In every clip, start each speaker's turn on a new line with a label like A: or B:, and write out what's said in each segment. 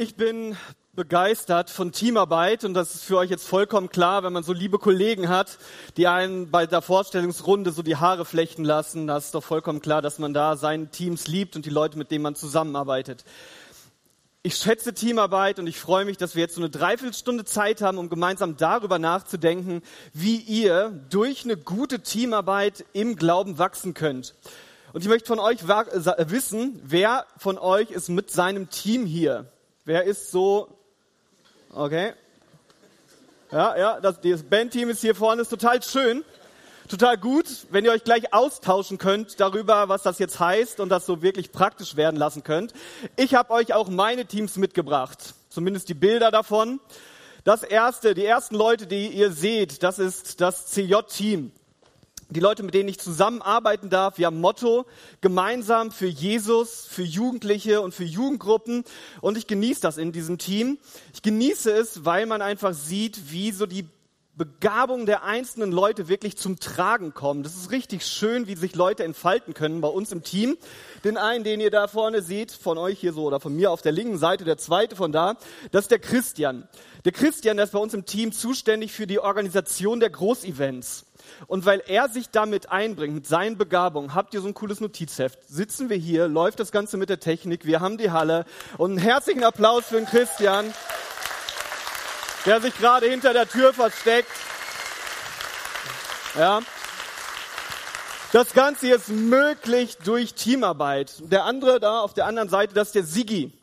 A: Ich bin begeistert von Teamarbeit und das ist für euch jetzt vollkommen klar, wenn man so liebe Kollegen hat, die einen bei der Vorstellungsrunde so die Haare flechten lassen, das ist doch vollkommen klar, dass man da seine Teams liebt und die Leute, mit denen man zusammenarbeitet. Ich schätze Teamarbeit und ich freue mich, dass wir jetzt so eine Dreiviertelstunde Zeit haben, um gemeinsam darüber nachzudenken, wie ihr durch eine gute Teamarbeit im Glauben wachsen könnt. Und ich möchte von euch wissen, wer von euch ist mit seinem Team hier? Wer ist so? Okay. Ja, ja, das, das Bandteam ist hier vorne, ist total schön. Total gut, wenn ihr euch gleich austauschen könnt darüber, was das jetzt heißt und das so wirklich praktisch werden lassen könnt. Ich habe euch auch meine Teams mitgebracht, zumindest die Bilder davon. Das erste, die ersten Leute, die ihr seht, das ist das CJ-Team die Leute, mit denen ich zusammenarbeiten darf. Wir haben Motto gemeinsam für Jesus, für Jugendliche und für Jugendgruppen. Und ich genieße das in diesem Team. Ich genieße es, weil man einfach sieht, wie so die Begabung der einzelnen Leute wirklich zum Tragen kommen. Das ist richtig schön, wie sich Leute entfalten können bei uns im Team. Den einen, den ihr da vorne seht, von euch hier so oder von mir auf der linken Seite, der zweite von da, das ist der Christian. Der Christian, der ist bei uns im Team zuständig für die Organisation der Großevents. Und weil er sich damit einbringt, mit seinen Begabungen, habt ihr so ein cooles Notizheft. Sitzen wir hier, läuft das Ganze mit der Technik, wir haben die Halle. Und einen herzlichen Applaus für den Christian, der sich gerade hinter der Tür versteckt. Ja. Das Ganze ist möglich durch Teamarbeit. Der andere da auf der anderen Seite, das ist der Sigi.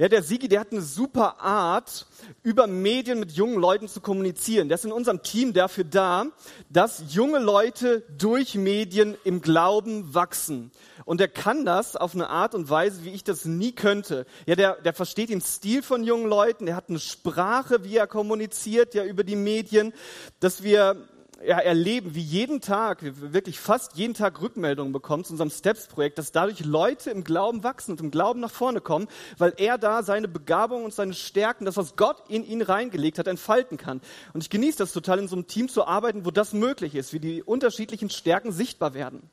A: Ja, der Sigi, der hat eine super Art, über Medien mit jungen Leuten zu kommunizieren. Der ist in unserem Team dafür da, dass junge Leute durch Medien im Glauben wachsen. Und er kann das auf eine Art und Weise, wie ich das nie könnte. Ja, der, der versteht den Stil von jungen Leuten, der hat eine Sprache, wie er kommuniziert, ja, über die Medien, dass wir ja, erleben, wie jeden Tag, wirklich fast jeden Tag Rückmeldungen bekommen zu unserem Steps-Projekt, dass dadurch Leute im Glauben wachsen und im Glauben nach vorne kommen, weil er da seine Begabung und seine Stärken, das, was Gott in ihn reingelegt hat, entfalten kann. Und ich genieße das total, in so einem Team zu arbeiten, wo das möglich ist, wie die unterschiedlichen Stärken sichtbar werden.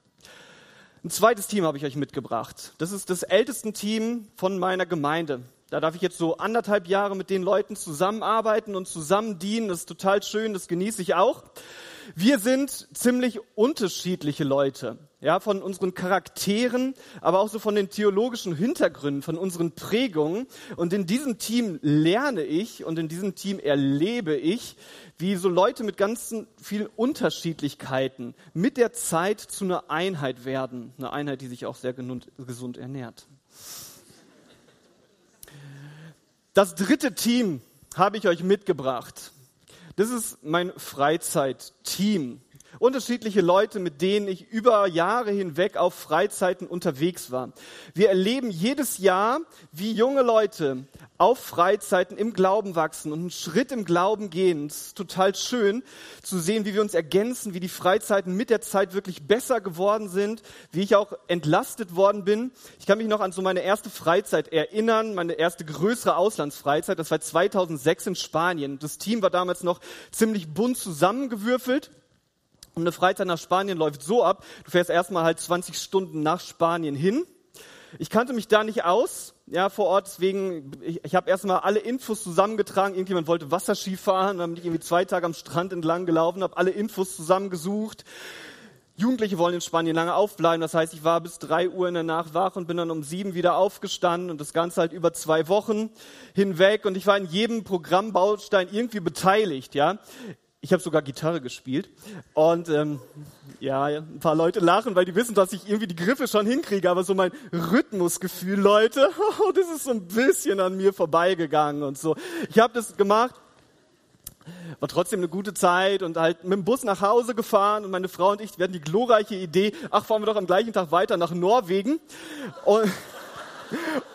A: Ein zweites Team habe ich euch mitgebracht. Das ist das älteste Team von meiner Gemeinde. Da darf ich jetzt so anderthalb Jahre mit den Leuten zusammenarbeiten und zusammen dienen. Das ist total schön, das genieße ich auch. Wir sind ziemlich unterschiedliche Leute, ja, von unseren Charakteren, aber auch so von den theologischen Hintergründen, von unseren Prägungen. Und in diesem Team lerne ich und in diesem Team erlebe ich, wie so Leute mit ganz vielen Unterschiedlichkeiten mit der Zeit zu einer Einheit werden. Eine Einheit, die sich auch sehr gesund ernährt. Das dritte Team habe ich euch mitgebracht. Das ist mein Freizeitteam. Unterschiedliche Leute, mit denen ich über Jahre hinweg auf Freizeiten unterwegs war. Wir erleben jedes Jahr, wie junge Leute auf Freizeiten im Glauben wachsen und einen Schritt im Glauben gehen. Es ist total schön zu sehen, wie wir uns ergänzen, wie die Freizeiten mit der Zeit wirklich besser geworden sind, wie ich auch entlastet worden bin. Ich kann mich noch an so meine erste Freizeit erinnern, meine erste größere Auslandsfreizeit. Das war 2006 in Spanien. Das Team war damals noch ziemlich bunt zusammengewürfelt. Und eine Freizeit nach Spanien läuft so ab, du fährst erstmal halt 20 Stunden nach Spanien hin. Ich kannte mich da nicht aus, ja, vor Ort, deswegen, ich, ich habe erstmal alle Infos zusammengetragen. Irgendjemand wollte Wasserski fahren, dann bin ich irgendwie zwei Tage am Strand entlang gelaufen, habe alle Infos zusammengesucht. Jugendliche wollen in Spanien lange aufbleiben, das heißt, ich war bis drei Uhr in der Nacht wach und bin dann um sieben wieder aufgestanden und das Ganze halt über zwei Wochen hinweg und ich war in jedem Programmbaustein irgendwie beteiligt, ja. Ich habe sogar Gitarre gespielt. Und ähm, ja, ein paar Leute lachen, weil die wissen, dass ich irgendwie die Griffe schon hinkriege. Aber so mein Rhythmusgefühl, Leute, oh, das ist so ein bisschen an mir vorbeigegangen und so. Ich habe das gemacht, war trotzdem eine gute Zeit und halt mit dem Bus nach Hause gefahren und meine Frau und ich, hatten die glorreiche Idee, ach, fahren wir doch am gleichen Tag weiter nach Norwegen. Und,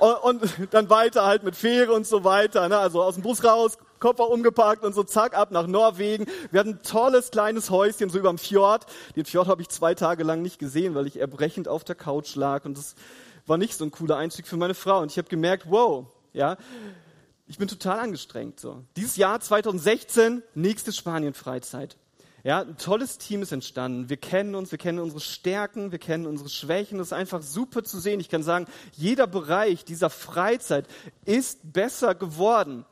A: und, und dann weiter halt mit Fähre und so weiter. Ne? Also aus dem Bus raus, Koffer umgepackt und so zack ab nach Norwegen. Wir hatten ein tolles kleines Häuschen so überm Fjord. Den Fjord habe ich zwei Tage lang nicht gesehen, weil ich erbrechend auf der Couch lag und das war nicht so ein cooler Einstieg für meine Frau. Und ich habe gemerkt, wow, ja, ich bin total angestrengt. So. Dieses Jahr 2016, nächste Spanien-Freizeit. Ja, ein tolles Team ist entstanden. Wir kennen uns, wir kennen unsere Stärken, wir kennen unsere Schwächen. Das ist einfach super zu sehen. Ich kann sagen, jeder Bereich dieser Freizeit ist besser geworden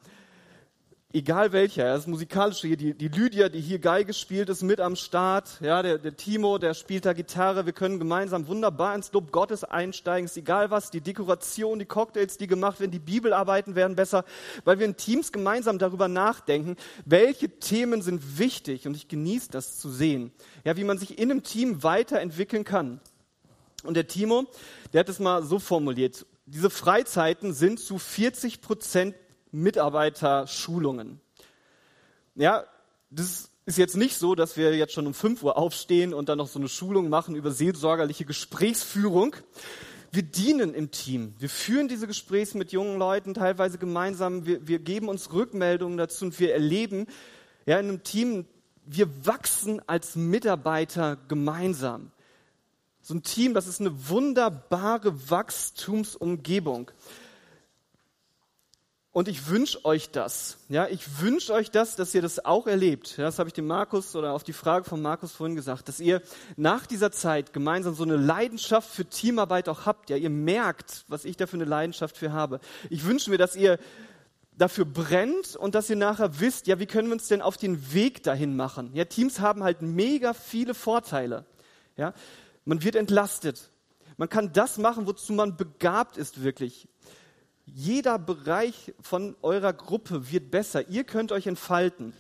A: egal welcher, das musikalische hier, die, die Lydia, die hier Geige spielt, ist mit am Start, ja, der, der Timo, der spielt da Gitarre, wir können gemeinsam wunderbar ins Lob Gottes einsteigen, ist egal was, die Dekoration, die Cocktails, die gemacht werden, die Bibelarbeiten werden besser, weil wir in Teams gemeinsam darüber nachdenken, welche Themen sind wichtig und ich genieße das zu sehen, ja, wie man sich in einem Team weiterentwickeln kann. Und der Timo, der hat es mal so formuliert, diese Freizeiten sind zu 40 Prozent Mitarbeiterschulungen. Ja, das ist jetzt nicht so, dass wir jetzt schon um 5 Uhr aufstehen und dann noch so eine Schulung machen über seelsorgerliche Gesprächsführung. Wir dienen im Team. Wir führen diese Gespräche mit jungen Leuten teilweise gemeinsam. Wir, wir geben uns Rückmeldungen dazu und wir erleben ja, in einem Team, wir wachsen als Mitarbeiter gemeinsam. So ein Team, das ist eine wunderbare Wachstumsumgebung. Und ich wünsche euch das. Ja, ich wünsche euch das, dass ihr das auch erlebt. Das habe ich dem Markus oder auf die Frage von Markus vorhin gesagt, dass ihr nach dieser Zeit gemeinsam so eine Leidenschaft für Teamarbeit auch habt. Ja, ihr merkt, was ich da für eine Leidenschaft für habe. Ich wünsche mir, dass ihr dafür brennt und dass ihr nachher wisst, ja, wie können wir uns denn auf den Weg dahin machen? Ja, Teams haben halt mega viele Vorteile. Ja, man wird entlastet. Man kann das machen, wozu man begabt ist wirklich. Jeder Bereich von eurer Gruppe wird besser. Ihr könnt euch entfalten.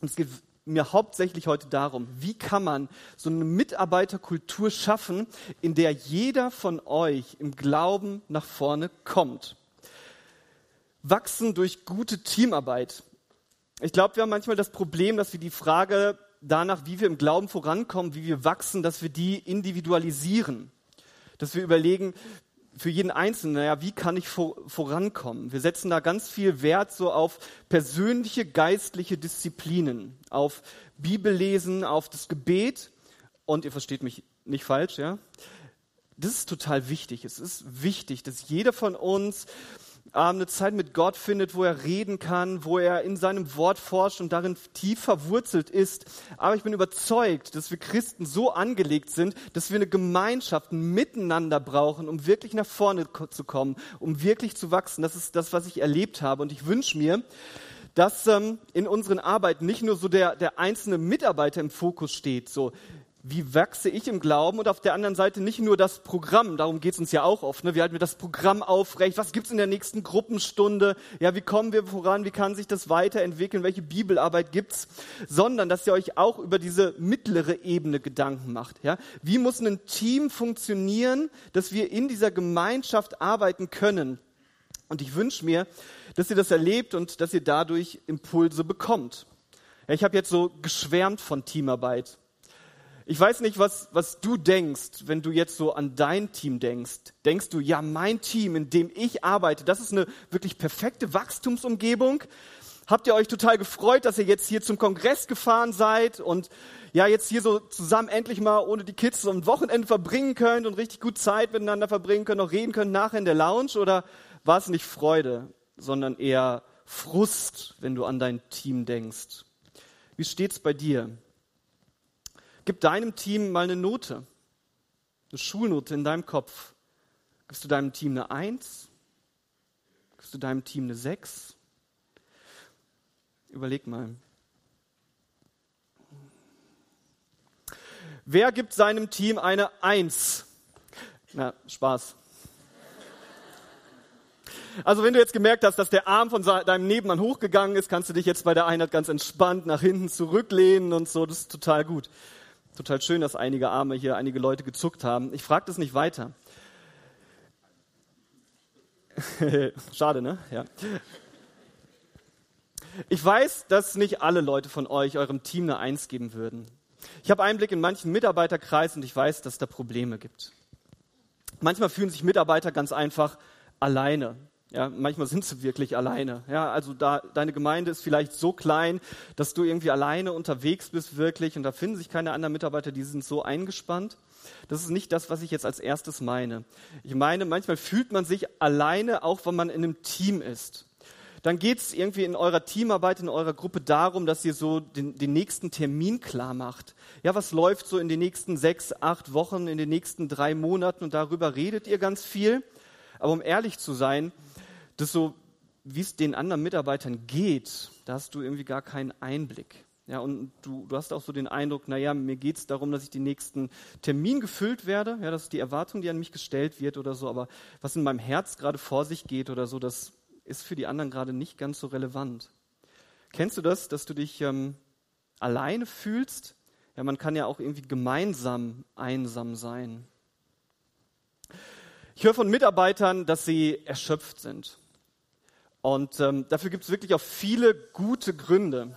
A: Und es geht mir hauptsächlich heute darum, wie kann man so eine Mitarbeiterkultur schaffen, in der jeder von euch im Glauben nach vorne kommt. Wachsen durch gute Teamarbeit. Ich glaube, wir haben manchmal das Problem, dass wir die Frage danach, wie wir im Glauben vorankommen, wie wir wachsen, dass wir die individualisieren. Dass wir überlegen, für jeden Einzelnen, naja, wie kann ich vor, vorankommen? Wir setzen da ganz viel Wert so auf persönliche geistliche Disziplinen, auf Bibellesen, auf das Gebet. Und ihr versteht mich nicht falsch, ja? Das ist total wichtig. Es ist wichtig, dass jeder von uns eine Zeit mit Gott findet, wo er reden kann, wo er in seinem Wort forscht und darin tief verwurzelt ist. Aber ich bin überzeugt, dass wir Christen so angelegt sind, dass wir eine Gemeinschaft miteinander brauchen, um wirklich nach vorne zu kommen, um wirklich zu wachsen. Das ist das, was ich erlebt habe. Und ich wünsche mir, dass ähm, in unseren Arbeiten nicht nur so der, der einzelne Mitarbeiter im Fokus steht, so wie wachse ich im Glauben und auf der anderen Seite nicht nur das Programm, darum geht es uns ja auch oft, ne? wie halten wir das Programm aufrecht, was gibt's in der nächsten Gruppenstunde, ja, wie kommen wir voran, wie kann sich das weiterentwickeln, welche Bibelarbeit gibt's, sondern dass ihr euch auch über diese mittlere Ebene Gedanken macht. Ja? Wie muss ein Team funktionieren, dass wir in dieser Gemeinschaft arbeiten können? Und ich wünsche mir, dass ihr das erlebt und dass ihr dadurch Impulse bekommt. Ich habe jetzt so geschwärmt von Teamarbeit. Ich weiß nicht, was, was du denkst, wenn du jetzt so an dein Team denkst. Denkst du, ja, mein Team, in dem ich arbeite, das ist eine wirklich perfekte Wachstumsumgebung? Habt ihr euch total gefreut, dass ihr jetzt hier zum Kongress gefahren seid und ja, jetzt hier so zusammen endlich mal ohne die Kids so ein Wochenende verbringen könnt und richtig gut Zeit miteinander verbringen könnt, noch reden könnt nachher in der Lounge? Oder war es nicht Freude, sondern eher Frust, wenn du an dein Team denkst? Wie steht's bei dir? Gib deinem Team mal eine Note, eine Schulnote in deinem Kopf. Gibst du deinem Team eine Eins? Gibst du deinem Team eine Sechs? Überleg mal. Wer gibt seinem Team eine Eins? Na, Spaß. Also wenn du jetzt gemerkt hast, dass der Arm von deinem Nebenmann hochgegangen ist, kannst du dich jetzt bei der Einheit ganz entspannt nach hinten zurücklehnen und so. Das ist total gut. Total schön, dass einige Arme hier, einige Leute gezuckt haben. Ich frage das nicht weiter. Schade, ne? Ja. Ich weiß, dass nicht alle Leute von euch eurem Team eine Eins geben würden. Ich habe Einblick in manchen Mitarbeiterkreis und ich weiß, dass da Probleme gibt. Manchmal fühlen sich Mitarbeiter ganz einfach alleine. Ja, manchmal sind sie wirklich alleine. Ja, also da, deine Gemeinde ist vielleicht so klein, dass du irgendwie alleine unterwegs bist wirklich und da finden sich keine anderen Mitarbeiter, die sind so eingespannt. Das ist nicht das, was ich jetzt als erstes meine. Ich meine, manchmal fühlt man sich alleine, auch wenn man in einem Team ist. dann geht es irgendwie in eurer Teamarbeit, in eurer Gruppe darum, dass ihr so den, den, nächsten Termin klar macht. Ja, was läuft so in den nächsten sechs, acht Wochen, in den nächsten drei Monaten und darüber redet ihr ganz viel. Aber um ehrlich zu sein, das so, wie es den anderen Mitarbeitern geht, da hast du irgendwie gar keinen Einblick. Ja, und du, du hast auch so den Eindruck, naja, mir geht es darum, dass ich den nächsten Termin gefüllt werde. Ja, das ist die Erwartung, die an mich gestellt wird oder so. Aber was in meinem Herz gerade vor sich geht oder so, das ist für die anderen gerade nicht ganz so relevant. Kennst du das, dass du dich ähm, alleine fühlst? Ja, man kann ja auch irgendwie gemeinsam einsam sein. Ich höre von Mitarbeitern, dass sie erschöpft sind. Und ähm, dafür gibt es wirklich auch viele gute Gründe.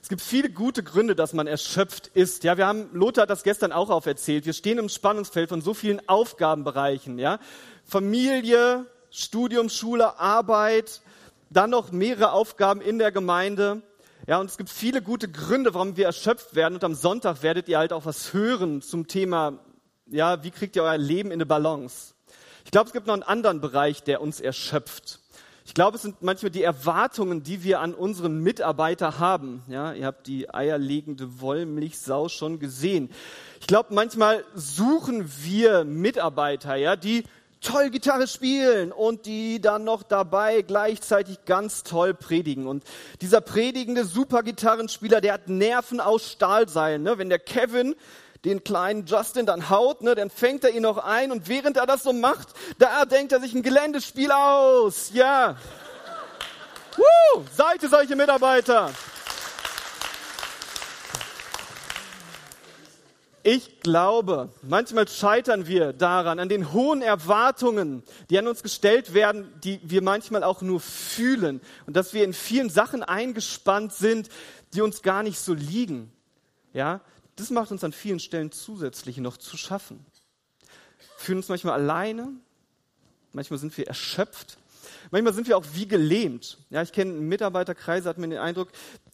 A: Es gibt viele gute Gründe, dass man erschöpft ist. Ja, wir haben, Lothar hat das gestern auch auferzählt. Wir stehen im Spannungsfeld von so vielen Aufgabenbereichen. Ja, Familie, Studium, Schule, Arbeit, dann noch mehrere Aufgaben in der Gemeinde. Ja, und es gibt viele gute Gründe, warum wir erschöpft werden. Und am Sonntag werdet ihr halt auch was hören zum Thema, ja, wie kriegt ihr euer Leben in eine Balance? Ich glaube, es gibt noch einen anderen Bereich, der uns erschöpft. Ich glaube, es sind manchmal die Erwartungen, die wir an unseren Mitarbeiter haben. Ja, ihr habt die eierlegende Wollmilchsau schon gesehen. Ich glaube, manchmal suchen wir Mitarbeiter, ja, die toll Gitarre spielen und die dann noch dabei gleichzeitig ganz toll predigen. Und dieser predigende Supergitarrenspieler, der hat Nerven aus Stahlseilen. Ne? Wenn der Kevin den kleinen Justin dann haut, ne, dann fängt er ihn noch ein und während er das so macht, da denkt er sich ein Geländespiel aus. Ja. Woo, seid ihr solche Mitarbeiter? Ich glaube, manchmal scheitern wir daran, an den hohen Erwartungen, die an uns gestellt werden, die wir manchmal auch nur fühlen und dass wir in vielen Sachen eingespannt sind, die uns gar nicht so liegen. Ja, das macht uns an vielen Stellen zusätzlich noch zu schaffen. Wir fühlen uns manchmal alleine, manchmal sind wir erschöpft, manchmal sind wir auch wie gelähmt. Ja, ich kenne Mitarbeiterkreise, hat mir den Eindruck,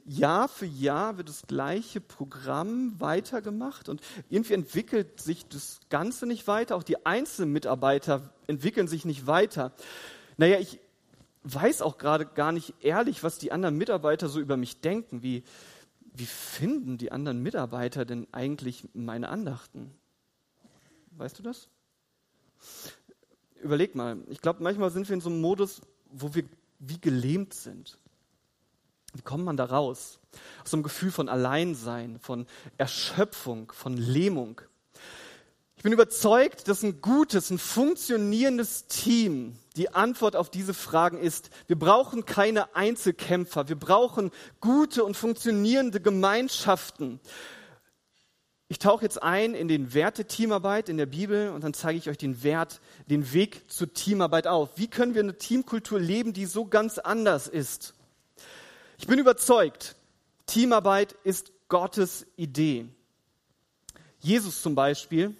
A: Jahr für Jahr wird das gleiche Programm weitergemacht und irgendwie entwickelt sich das Ganze nicht weiter. Auch die einzelnen Mitarbeiter entwickeln sich nicht weiter. Naja, ich weiß auch gerade gar nicht ehrlich, was die anderen Mitarbeiter so über mich denken. Wie, wie finden die anderen Mitarbeiter denn eigentlich meine Andachten? Weißt du das? Überleg mal. Ich glaube, manchmal sind wir in so einem Modus, wo wir wie gelähmt sind. Wie kommt man da raus? Aus so einem Gefühl von Alleinsein, von Erschöpfung, von Lähmung. Ich bin überzeugt, dass ein gutes, ein funktionierendes Team die Antwort auf diese Fragen ist. Wir brauchen keine Einzelkämpfer. Wir brauchen gute und funktionierende Gemeinschaften. Ich tauche jetzt ein in den Wert der Teamarbeit in der Bibel und dann zeige ich euch den Wert, den Weg zur Teamarbeit auf. Wie können wir eine Teamkultur leben, die so ganz anders ist? Ich bin überzeugt, Teamarbeit ist Gottes Idee. Jesus zum Beispiel,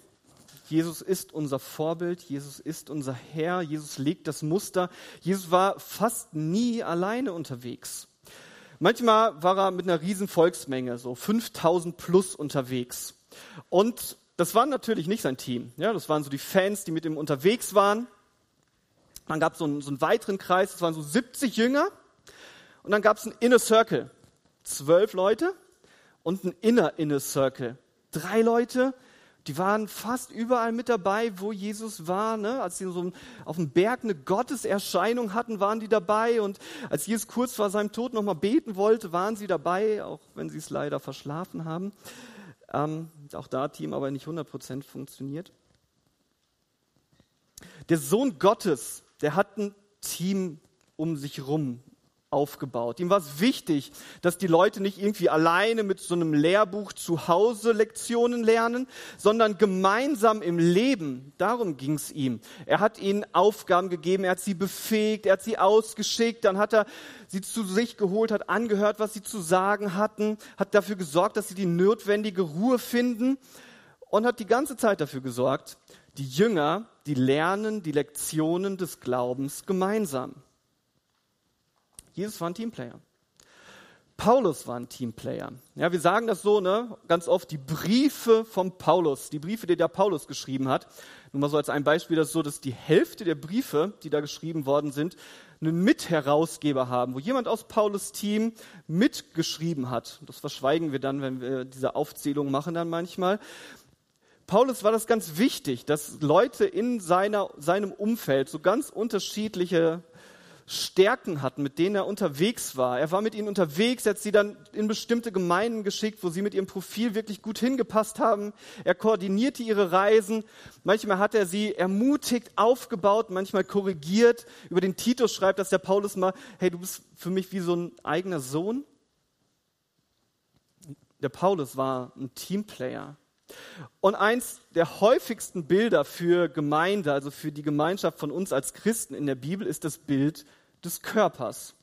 A: Jesus ist unser Vorbild, Jesus ist unser Herr, Jesus legt das Muster. Jesus war fast nie alleine unterwegs. Manchmal war er mit einer riesen Volksmenge, so 5000 plus unterwegs. Und das war natürlich nicht sein Team. Ja, das waren so die Fans, die mit ihm unterwegs waren. Dann gab so es so einen weiteren Kreis, das waren so 70 Jünger. Und dann gab es einen Inner Circle. Zwölf Leute und ein Inner Inner Circle. Drei Leute, die waren fast überall mit dabei, wo Jesus war. Ne? Als sie so auf dem Berg eine Gotteserscheinung hatten, waren die dabei. Und als Jesus kurz vor seinem Tod nochmal beten wollte, waren sie dabei, auch wenn sie es leider verschlafen haben. Ähm, auch da Team aber nicht 100% funktioniert. Der Sohn Gottes, der hat ein Team um sich rum aufgebaut. Ihm war es wichtig, dass die Leute nicht irgendwie alleine mit so einem Lehrbuch zu Hause Lektionen lernen, sondern gemeinsam im Leben. Darum ging es ihm. Er hat ihnen Aufgaben gegeben, er hat sie befähigt, er hat sie ausgeschickt, dann hat er sie zu sich geholt, hat angehört, was sie zu sagen hatten, hat dafür gesorgt, dass sie die notwendige Ruhe finden und hat die ganze Zeit dafür gesorgt, die Jünger, die lernen die Lektionen des Glaubens gemeinsam. Jesus war ein Teamplayer. Paulus war ein Teamplayer. Ja, wir sagen das so, ne, ganz oft die Briefe von Paulus, die Briefe, die der Paulus geschrieben hat. Nur mal so als ein Beispiel, das ist so, dass die Hälfte der Briefe, die da geschrieben worden sind, einen Mitherausgeber haben, wo jemand aus Paulus Team mitgeschrieben hat. Das verschweigen wir dann, wenn wir diese Aufzählung machen dann manchmal. Paulus war das ganz wichtig, dass Leute in seiner, seinem Umfeld so ganz unterschiedliche Stärken hatten, mit denen er unterwegs war. Er war mit ihnen unterwegs, er hat sie dann in bestimmte Gemeinden geschickt, wo sie mit ihrem Profil wirklich gut hingepasst haben. Er koordinierte ihre Reisen. Manchmal hat er sie ermutigt, aufgebaut, manchmal korrigiert. Über den Titus schreibt dass der Paulus mal, hey, du bist für mich wie so ein eigener Sohn. Der Paulus war ein Teamplayer. Und eins der häufigsten Bilder für Gemeinde, also für die Gemeinschaft von uns als Christen in der Bibel, ist das Bild des Körpers.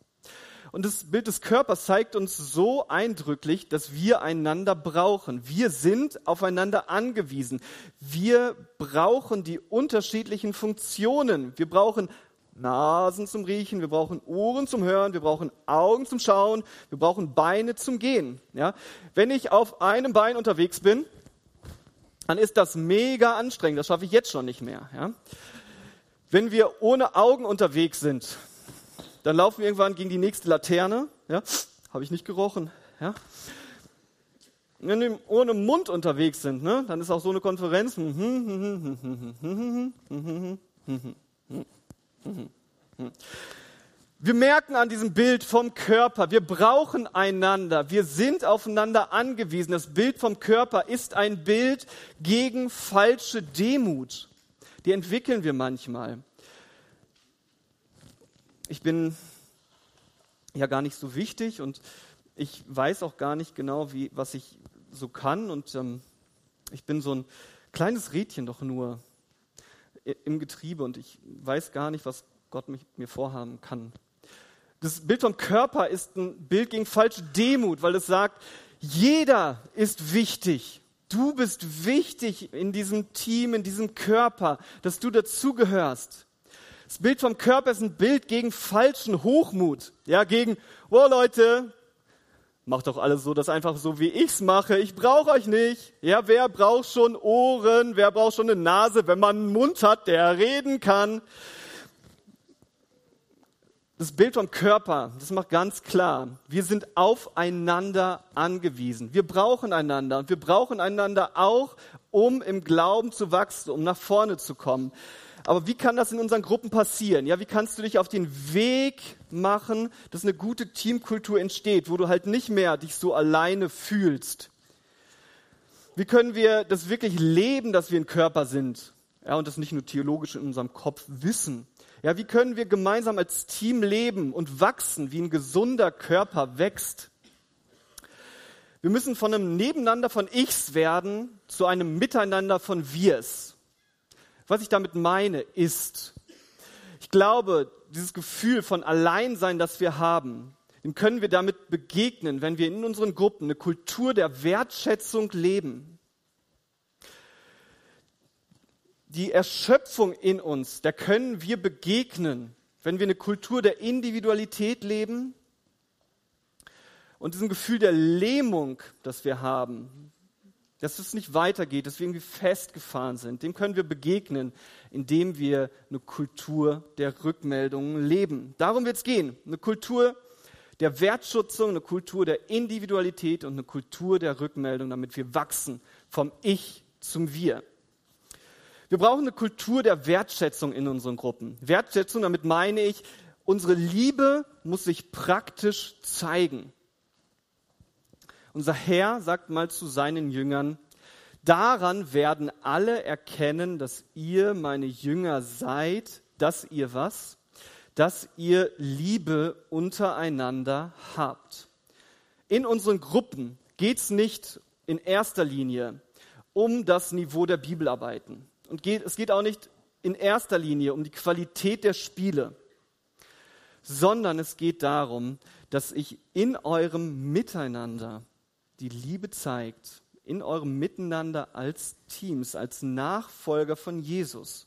A: Und das Bild des Körpers zeigt uns so eindrücklich, dass wir einander brauchen. Wir sind aufeinander angewiesen. Wir brauchen die unterschiedlichen Funktionen. Wir brauchen Nasen zum Riechen, wir brauchen Ohren zum Hören, wir brauchen Augen zum Schauen, wir brauchen Beine zum Gehen. Ja? Wenn ich auf einem Bein unterwegs bin, dann ist das mega anstrengend. Das schaffe ich jetzt schon nicht mehr. Ja? Wenn wir ohne Augen unterwegs sind, dann laufen wir irgendwann gegen die nächste Laterne. Ja? Habe ich nicht gerochen. Ja? Wenn wir ohne Mund unterwegs sind, ne? dann ist auch so eine Konferenz. Wir merken an diesem Bild vom Körper, wir brauchen einander, wir sind aufeinander angewiesen. Das Bild vom Körper ist ein Bild gegen falsche Demut. Die entwickeln wir manchmal ich bin ja gar nicht so wichtig und ich weiß auch gar nicht genau, wie, was ich so kann und ähm, ich bin so ein kleines Rädchen doch nur im Getriebe und ich weiß gar nicht, was Gott mit mir vorhaben kann. Das Bild vom Körper ist ein Bild gegen falsche Demut, weil es sagt, jeder ist wichtig. Du bist wichtig in diesem Team, in diesem Körper, dass du dazugehörst. Das Bild vom Körper ist ein Bild gegen falschen Hochmut. Ja, gegen, oh Leute, macht doch alles so, das einfach so, wie ich's mache. Ich brauche euch nicht. Ja, wer braucht schon Ohren? Wer braucht schon eine Nase, wenn man einen Mund hat, der reden kann? Das Bild vom Körper, das macht ganz klar, wir sind aufeinander angewiesen. Wir brauchen einander und wir brauchen einander auch, um im Glauben zu wachsen, um nach vorne zu kommen. Aber wie kann das in unseren Gruppen passieren? Ja, wie kannst du dich auf den Weg machen, dass eine gute Teamkultur entsteht, wo du halt nicht mehr dich so alleine fühlst? Wie können wir das wirklich leben, dass wir ein Körper sind? Ja, und das nicht nur theologisch in unserem Kopf wissen. Ja, wie können wir gemeinsam als Team leben und wachsen, wie ein gesunder Körper wächst? Wir müssen von einem Nebeneinander von Ichs werden zu einem Miteinander von Wirs. Was ich damit meine, ist, ich glaube, dieses Gefühl von Alleinsein, das wir haben, dem können wir damit begegnen, wenn wir in unseren Gruppen eine Kultur der Wertschätzung leben. Die Erschöpfung in uns, der können wir begegnen, wenn wir eine Kultur der Individualität leben und diesem Gefühl der Lähmung, das wir haben, dass es nicht weitergeht, dass wir irgendwie festgefahren sind. Dem können wir begegnen, indem wir eine Kultur der Rückmeldungen leben. Darum wird es gehen. Eine Kultur der Wertschätzung, eine Kultur der Individualität und eine Kultur der Rückmeldung, damit wir wachsen vom Ich zum Wir. Wir brauchen eine Kultur der Wertschätzung in unseren Gruppen. Wertschätzung, damit meine ich, unsere Liebe muss sich praktisch zeigen. Unser Herr sagt mal zu seinen Jüngern, daran werden alle erkennen, dass ihr meine Jünger seid, dass ihr was? Dass ihr Liebe untereinander habt. In unseren Gruppen geht es nicht in erster Linie um das Niveau der Bibelarbeiten. Und geht, es geht auch nicht in erster Linie um die Qualität der Spiele, sondern es geht darum, dass ich in eurem Miteinander die Liebe zeigt in eurem Miteinander als Teams, als Nachfolger von Jesus.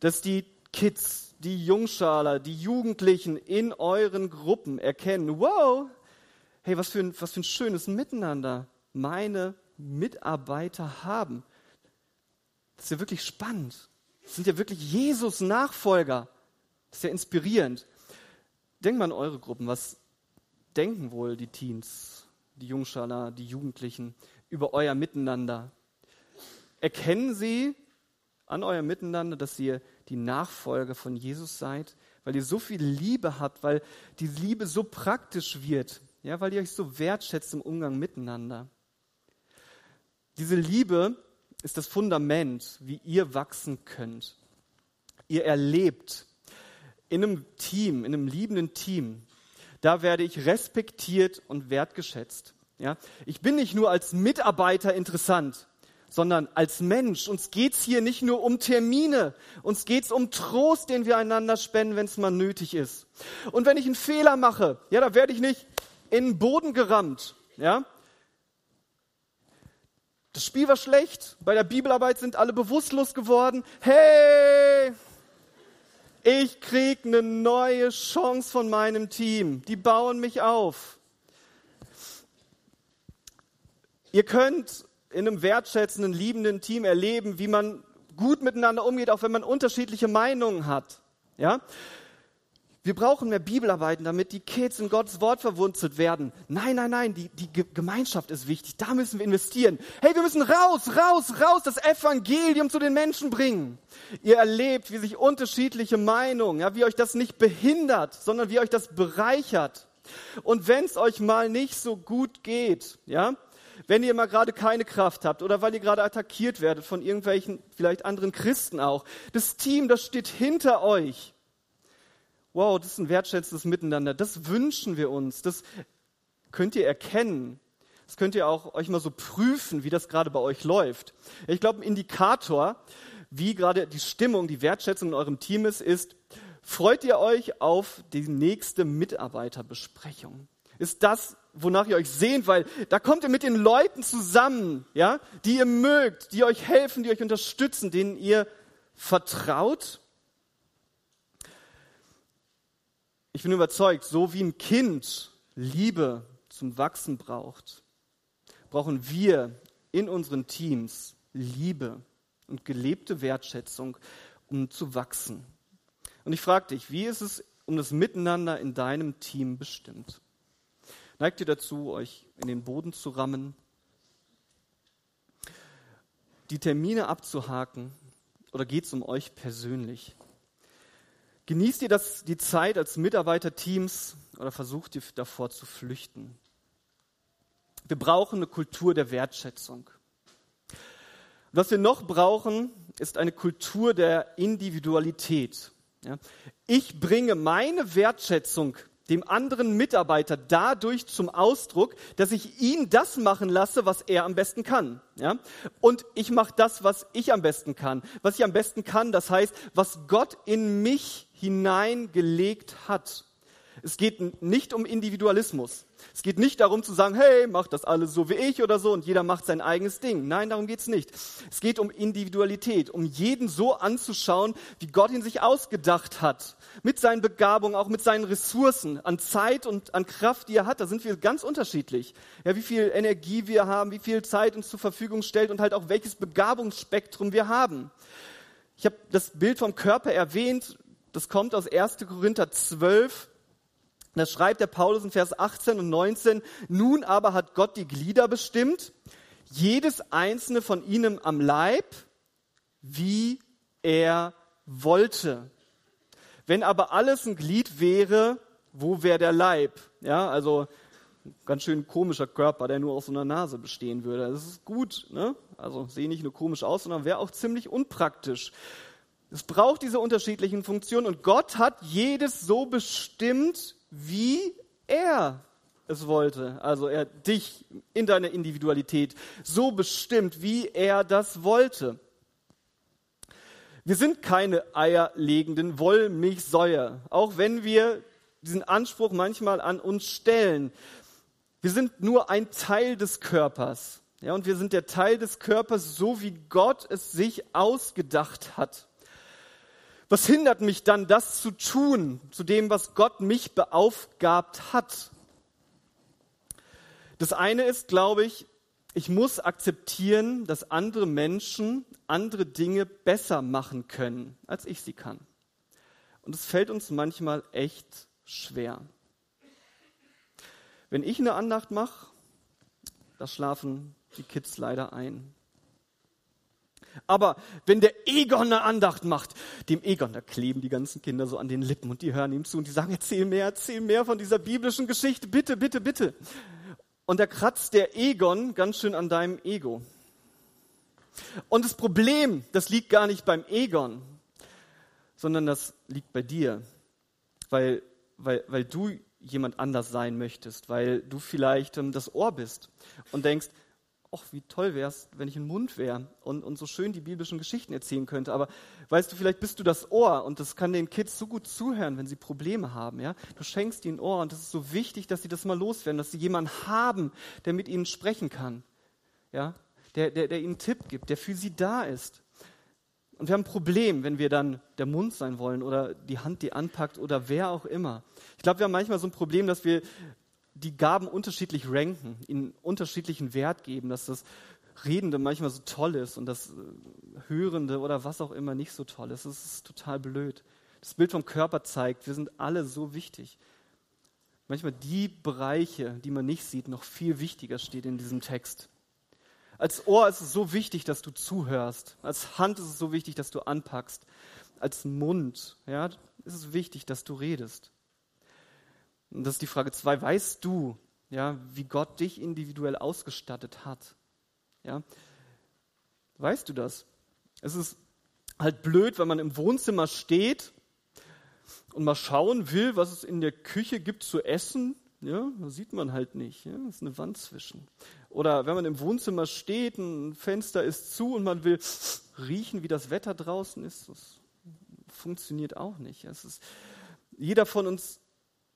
A: Dass die Kids, die Jungschaler, die Jugendlichen in euren Gruppen erkennen, wow, hey, was für ein, was für ein schönes Miteinander meine Mitarbeiter haben. Das ist ja wirklich spannend. Das sind ja wirklich Jesus-Nachfolger. Das ist ja inspirierend. Denkt mal an eure Gruppen. Was denken wohl die Teens, die Jungschaler, die Jugendlichen über euer Miteinander? Erkennen sie an eurem Miteinander, dass ihr die Nachfolger von Jesus seid, weil ihr so viel Liebe habt, weil die Liebe so praktisch wird, ja, weil ihr euch so wertschätzt im Umgang miteinander. Diese Liebe ist das Fundament, wie ihr wachsen könnt. Ihr erlebt in einem Team, in einem liebenden Team, da werde ich respektiert und wertgeschätzt. Ja? Ich bin nicht nur als Mitarbeiter interessant, sondern als Mensch. Uns geht's hier nicht nur um Termine, uns geht's um Trost, den wir einander spenden, wenn es mal nötig ist. Und wenn ich einen Fehler mache, ja, da werde ich nicht in den Boden gerammt. Ja? Das Spiel war schlecht, bei der Bibelarbeit sind alle bewusstlos geworden. Hey, ich krieg eine neue Chance von meinem Team. Die bauen mich auf. Ihr könnt in einem wertschätzenden, liebenden Team erleben, wie man gut miteinander umgeht, auch wenn man unterschiedliche Meinungen hat. Ja? Wir brauchen mehr Bibelarbeiten, damit die Kids in Gottes Wort verwurzelt werden. Nein, nein, nein, die, die Gemeinschaft ist wichtig. Da müssen wir investieren. Hey, wir müssen raus, raus, raus, das Evangelium zu den Menschen bringen. Ihr erlebt, wie sich unterschiedliche Meinungen, ja, wie euch das nicht behindert, sondern wie euch das bereichert. Und wenn es euch mal nicht so gut geht, ja, wenn ihr mal gerade keine Kraft habt oder weil ihr gerade attackiert werdet von irgendwelchen, vielleicht anderen Christen auch, das Team, das steht hinter euch wow, das ist ein wertschätzendes Miteinander. Das wünschen wir uns. Das könnt ihr erkennen. Das könnt ihr auch euch mal so prüfen, wie das gerade bei euch läuft. Ich glaube, ein Indikator, wie gerade die Stimmung, die Wertschätzung in eurem Team ist, ist, freut ihr euch auf die nächste Mitarbeiterbesprechung? Ist das, wonach ihr euch sehnt, weil da kommt ihr mit den Leuten zusammen, ja, die ihr mögt, die euch helfen, die euch unterstützen, denen ihr vertraut Ich bin überzeugt, so wie ein Kind Liebe zum Wachsen braucht, brauchen wir in unseren Teams Liebe und gelebte Wertschätzung, um zu wachsen. Und ich frage dich, wie ist es um das Miteinander in deinem Team bestimmt? Neigt ihr dazu, euch in den Boden zu rammen, die Termine abzuhaken oder geht es um euch persönlich? Genießt ihr das, die Zeit als Mitarbeiterteams oder versucht ihr davor zu flüchten? Wir brauchen eine Kultur der Wertschätzung. Was wir noch brauchen, ist eine Kultur der Individualität. Ja? Ich bringe meine Wertschätzung dem anderen Mitarbeiter dadurch zum Ausdruck, dass ich ihn das machen lasse, was er am besten kann. Ja? Und ich mache das, was ich am besten kann. Was ich am besten kann, das heißt, was Gott in mich hineingelegt hat. Es geht nicht um Individualismus. Es geht nicht darum zu sagen, hey, mach das alles so wie ich oder so und jeder macht sein eigenes Ding. Nein, darum geht's nicht. Es geht um Individualität, um jeden so anzuschauen, wie Gott ihn sich ausgedacht hat. Mit seinen Begabungen, auch mit seinen Ressourcen an Zeit und an Kraft, die er hat. Da sind wir ganz unterschiedlich. Ja, wie viel Energie wir haben, wie viel Zeit uns zur Verfügung stellt und halt auch welches Begabungsspektrum wir haben. Ich habe das Bild vom Körper erwähnt. Das kommt aus 1. Korinther 12. Da schreibt der Paulus in Vers 18 und 19, nun aber hat Gott die Glieder bestimmt, jedes einzelne von ihnen am Leib, wie er wollte. Wenn aber alles ein Glied wäre, wo wäre der Leib? Ja, also ganz schön komischer Körper, der nur aus so einer Nase bestehen würde. Das ist gut, ne? Also sehe nicht nur komisch aus, sondern wäre auch ziemlich unpraktisch. Es braucht diese unterschiedlichen Funktionen und Gott hat jedes so bestimmt, wie er es wollte. Also er dich in deiner Individualität so bestimmt, wie er das wollte. Wir sind keine eierlegenden Wollmilchsäuer, auch wenn wir diesen Anspruch manchmal an uns stellen. Wir sind nur ein Teil des Körpers. Ja, und wir sind der Teil des Körpers, so wie Gott es sich ausgedacht hat. Was hindert mich dann, das zu tun, zu dem, was Gott mich beaufgabt hat? Das eine ist, glaube ich, ich muss akzeptieren, dass andere Menschen andere Dinge besser machen können, als ich sie kann. Und es fällt uns manchmal echt schwer. Wenn ich eine Andacht mache, da schlafen die Kids leider ein. Aber wenn der Egon eine Andacht macht, dem Egon, da kleben die ganzen Kinder so an den Lippen und die hören ihm zu und die sagen, erzähl mehr, erzähl mehr von dieser biblischen Geschichte, bitte, bitte, bitte. Und da kratzt der Egon ganz schön an deinem Ego. Und das Problem, das liegt gar nicht beim Egon, sondern das liegt bei dir, weil, weil, weil du jemand anders sein möchtest, weil du vielleicht ähm, das Ohr bist und denkst, ach, wie toll wäre es, wenn ich ein Mund wäre und, und so schön die biblischen Geschichten erzählen könnte. Aber weißt du, vielleicht bist du das Ohr und das kann den Kids so gut zuhören, wenn sie Probleme haben. Ja? Du schenkst ihnen Ohr und es ist so wichtig, dass sie das mal loswerden, dass sie jemanden haben, der mit ihnen sprechen kann. Ja? Der, der, der ihnen einen Tipp gibt, der für sie da ist. Und wir haben ein Problem, wenn wir dann der Mund sein wollen oder die Hand, die anpackt oder wer auch immer. Ich glaube, wir haben manchmal so ein Problem, dass wir die Gaben unterschiedlich ranken, ihnen unterschiedlichen Wert geben, dass das Redende manchmal so toll ist und das äh, Hörende oder was auch immer nicht so toll ist. Das ist total blöd. Das Bild vom Körper zeigt, wir sind alle so wichtig. Manchmal die Bereiche, die man nicht sieht, noch viel wichtiger steht in diesem Text. Als Ohr ist es so wichtig, dass du zuhörst. Als Hand ist es so wichtig, dass du anpackst. Als Mund ja, ist es wichtig, dass du redest. Und das ist die Frage zwei. Weißt du, ja, wie Gott dich individuell ausgestattet hat? Ja? Weißt du das? Es ist halt blöd, wenn man im Wohnzimmer steht und mal schauen will, was es in der Küche gibt zu essen. Ja, das sieht man halt nicht. Ja? Da ist eine Wand zwischen. Oder wenn man im Wohnzimmer steht, ein Fenster ist zu und man will riechen, wie das Wetter draußen ist, das funktioniert auch nicht. Es ist, jeder von uns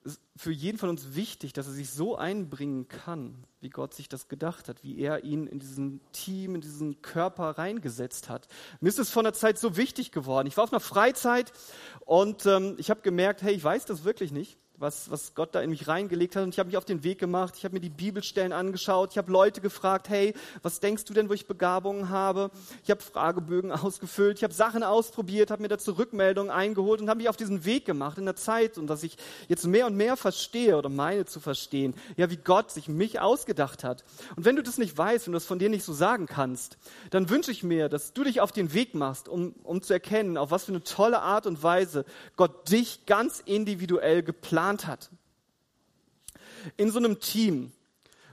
A: ist für jeden von uns wichtig, dass er sich so einbringen kann, wie Gott sich das gedacht hat, wie er ihn in diesen Team, in diesen Körper reingesetzt hat. Mir ist es von der Zeit so wichtig geworden. Ich war auf einer Freizeit und ähm, ich habe gemerkt, hey, ich weiß das wirklich nicht was, was Gott da in mich reingelegt hat. Und ich habe mich auf den Weg gemacht, ich habe mir die Bibelstellen angeschaut, ich habe Leute gefragt, hey, was denkst du denn, wo ich Begabungen habe? Ich habe Fragebögen ausgefüllt, ich habe Sachen ausprobiert, habe mir dazu Rückmeldungen eingeholt und habe mich auf diesen Weg gemacht in der Zeit und dass ich jetzt mehr und mehr verstehe oder meine zu verstehen, ja, wie Gott sich mich ausgedacht hat. Und wenn du das nicht weißt und das von dir nicht so sagen kannst, dann wünsche ich mir, dass du dich auf den Weg machst, um, um zu erkennen, auf was für eine tolle Art und Weise Gott dich ganz individuell geplant geplant hat. In so einem Team,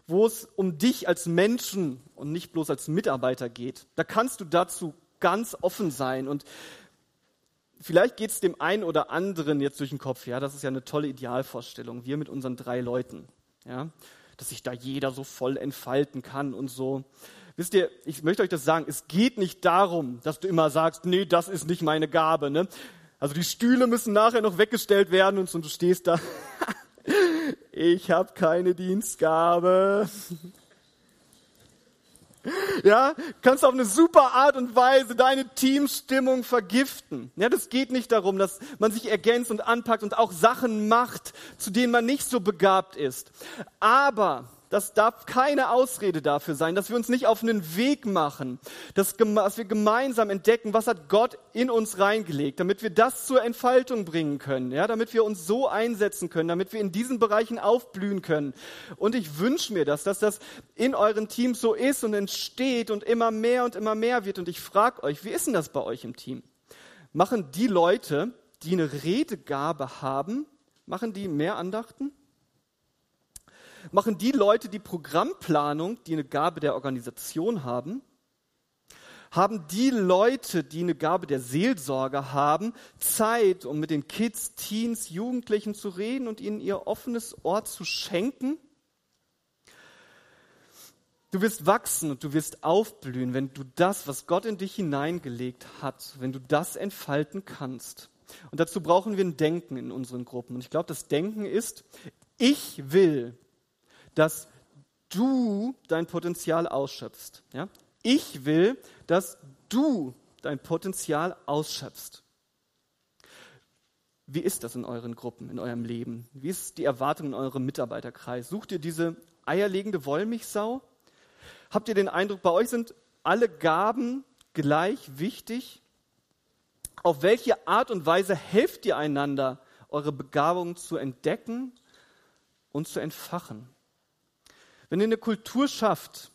A: wo es um dich als Menschen und nicht bloß als Mitarbeiter geht, da kannst du dazu ganz offen sein und vielleicht geht es dem einen oder anderen jetzt durch den Kopf, ja, das ist ja eine tolle Idealvorstellung, wir mit unseren drei Leuten, ja, dass sich da jeder so voll entfalten kann und so. Wisst ihr, ich möchte euch das sagen, es geht nicht darum, dass du immer sagst, nee, das ist nicht meine Gabe, ne? Also die Stühle müssen nachher noch weggestellt werden und, du stehst da. ich habe keine Dienstgabe. Ja, kannst auf eine super Art und Weise deine Teamstimmung vergiften. Ja, das geht nicht darum, dass man sich ergänzt und anpackt und auch Sachen macht, zu denen man nicht so begabt ist. Aber das darf keine Ausrede dafür sein, dass wir uns nicht auf einen Weg machen, dass, dass wir gemeinsam entdecken, was hat Gott in uns reingelegt, damit wir das zur Entfaltung bringen können, ja, damit wir uns so einsetzen können, damit wir in diesen Bereichen aufblühen können. Und ich wünsche mir das, dass das in euren Teams so ist und entsteht und immer mehr und immer mehr wird. Und ich frage euch, wie ist denn das bei euch im Team? Machen die Leute, die eine Redegabe haben, machen die mehr Andachten? Machen die Leute, die Programmplanung, die eine Gabe der Organisation haben, haben die Leute, die eine Gabe der Seelsorge haben, Zeit, um mit den Kids, Teens, Jugendlichen zu reden und ihnen ihr offenes Ohr zu schenken? Du wirst wachsen und du wirst aufblühen, wenn du das, was Gott in dich hineingelegt hat, wenn du das entfalten kannst. Und dazu brauchen wir ein Denken in unseren Gruppen. Und ich glaube, das Denken ist, ich will dass du dein Potenzial ausschöpfst. Ja? Ich will, dass du dein Potenzial ausschöpfst. Wie ist das in euren Gruppen, in eurem Leben? Wie ist die Erwartung in eurem Mitarbeiterkreis? Sucht ihr diese eierlegende Wollmilchsau? Habt ihr den Eindruck, bei euch sind alle Gaben gleich wichtig? Auf welche Art und Weise helft ihr einander, eure Begabungen zu entdecken und zu entfachen? Wenn ihr eine Kultur schafft,